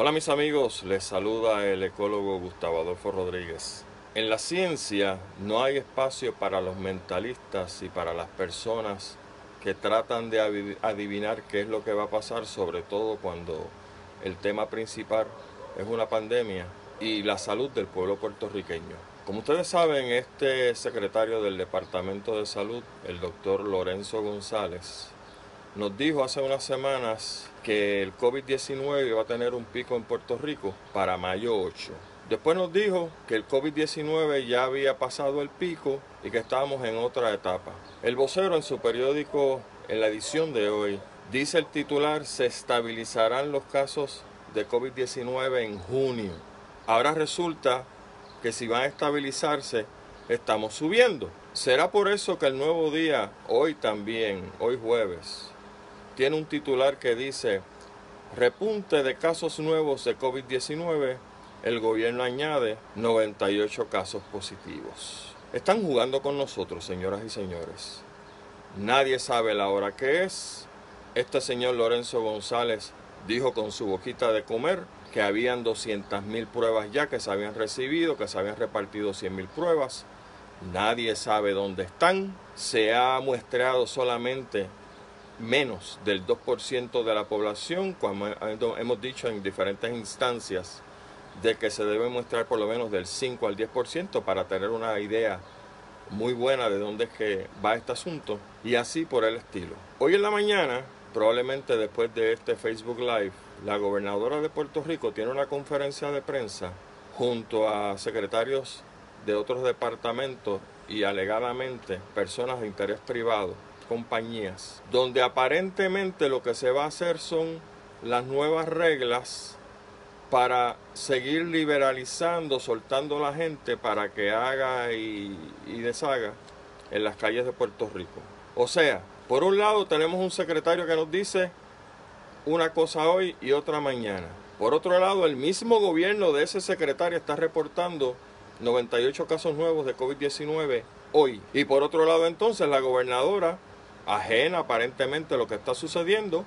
Hola mis amigos, les saluda el ecólogo Gustavo Adolfo Rodríguez. En la ciencia no hay espacio para los mentalistas y para las personas que tratan de adivinar qué es lo que va a pasar, sobre todo cuando el tema principal es una pandemia y la salud del pueblo puertorriqueño. Como ustedes saben, este secretario del Departamento de Salud, el doctor Lorenzo González, nos dijo hace unas semanas que el COVID-19 iba a tener un pico en Puerto Rico para mayo 8. Después nos dijo que el COVID-19 ya había pasado el pico y que estábamos en otra etapa. El vocero en su periódico, en la edición de hoy, dice el titular, se estabilizarán los casos de COVID-19 en junio. Ahora resulta que si van a estabilizarse, estamos subiendo. ¿Será por eso que el nuevo día, hoy también, hoy jueves, tiene un titular que dice, repunte de casos nuevos de COVID-19, el gobierno añade 98 casos positivos. Están jugando con nosotros, señoras y señores. Nadie sabe la hora que es. Este señor Lorenzo González dijo con su boquita de comer que habían 200.000 pruebas ya que se habían recibido, que se habían repartido 100.000 pruebas. Nadie sabe dónde están. Se ha muestreado solamente menos del 2% de la población, como hemos dicho en diferentes instancias, de que se debe mostrar por lo menos del 5 al 10% para tener una idea muy buena de dónde es que va este asunto y así por el estilo. Hoy en la mañana, probablemente después de este Facebook Live, la gobernadora de Puerto Rico tiene una conferencia de prensa junto a secretarios de otros departamentos y alegadamente personas de interés privado compañías, donde aparentemente lo que se va a hacer son las nuevas reglas para seguir liberalizando, soltando a la gente para que haga y, y, deshaga en las calles de Puerto Rico. O sea, por un lado tenemos un secretario que nos dice una cosa hoy y otra mañana. Por otro lado, el mismo gobierno de ese secretario está reportando 98 casos nuevos de COVID-19 hoy. Y por otro lado, entonces, la gobernadora ajena aparentemente a lo que está sucediendo,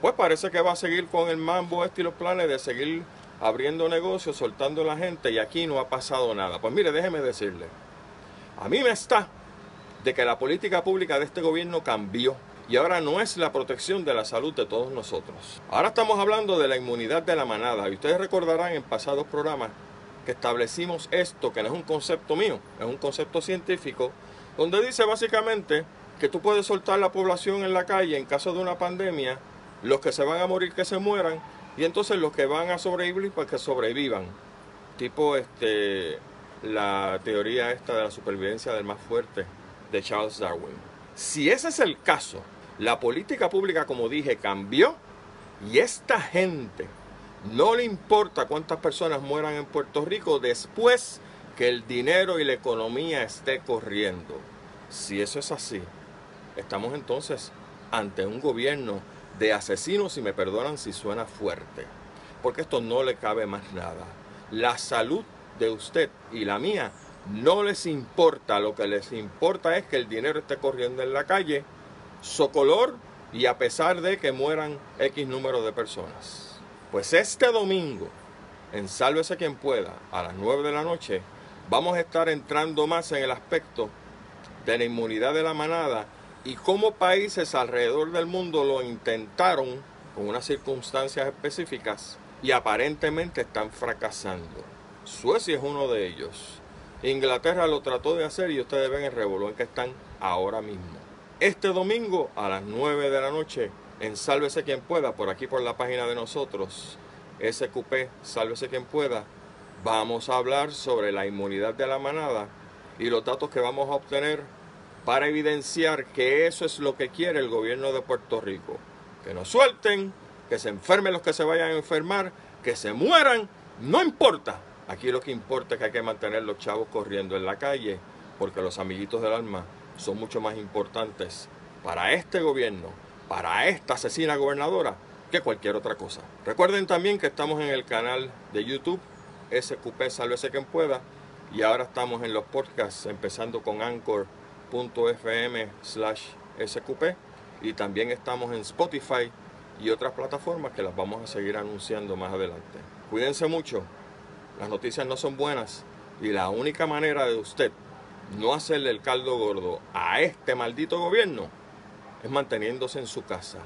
pues parece que va a seguir con el mambo este y los planes de seguir abriendo negocios, soltando a la gente y aquí no ha pasado nada. Pues mire, déjeme decirle, a mí me está de que la política pública de este gobierno cambió y ahora no es la protección de la salud de todos nosotros. Ahora estamos hablando de la inmunidad de la manada y ustedes recordarán en pasados programas que establecimos esto, que no es un concepto mío, es un concepto científico, donde dice básicamente que tú puedes soltar la población en la calle en caso de una pandemia, los que se van a morir que se mueran, y entonces los que van a sobrevivir pues que sobrevivan. Tipo este la teoría esta de la supervivencia del más fuerte de Charles Darwin. Si ese es el caso, la política pública, como dije, cambió y esta gente no le importa cuántas personas mueran en Puerto Rico después que el dinero y la economía esté corriendo. Si eso es así, Estamos entonces ante un gobierno de asesinos, y me perdonan si suena fuerte, porque esto no le cabe más nada. La salud de usted y la mía no les importa, lo que les importa es que el dinero esté corriendo en la calle, socolor y a pesar de que mueran X número de personas. Pues este domingo, en Sálvese quien pueda, a las 9 de la noche, vamos a estar entrando más en el aspecto de la inmunidad de la manada y cómo países alrededor del mundo lo intentaron con unas circunstancias específicas y aparentemente están fracasando. Suecia es uno de ellos. Inglaterra lo trató de hacer y ustedes ven el revolú en que están ahora mismo. Este domingo a las 9 de la noche en Sálvese quien pueda, por aquí por la página de nosotros, SQP, Sálvese quien pueda, vamos a hablar sobre la inmunidad de la manada y los datos que vamos a obtener para evidenciar que eso es lo que quiere el gobierno de Puerto Rico. Que nos suelten, que se enfermen los que se vayan a enfermar, que se mueran, no importa. Aquí lo que importa es que hay que mantener los chavos corriendo en la calle, porque los amiguitos del alma son mucho más importantes para este gobierno, para esta asesina gobernadora, que cualquier otra cosa. Recuerden también que estamos en el canal de YouTube, SQP Sálvese quien pueda, y ahora estamos en los podcasts, empezando con Anchor .fm slash sqp y también estamos en Spotify y otras plataformas que las vamos a seguir anunciando más adelante. Cuídense mucho, las noticias no son buenas y la única manera de usted no hacerle el caldo gordo a este maldito gobierno es manteniéndose en su casa.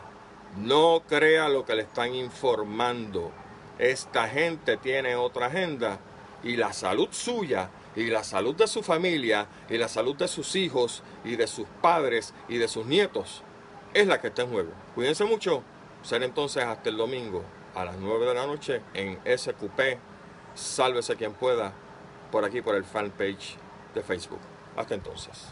No crea lo que le están informando. Esta gente tiene otra agenda y la salud suya y la salud de su familia y la salud de sus hijos y de sus padres y de sus nietos es la que está en juego. Cuídense mucho. Ser entonces hasta el domingo a las 9 de la noche en SQP. Sálvese quien pueda por aquí por el fanpage de Facebook. Hasta entonces.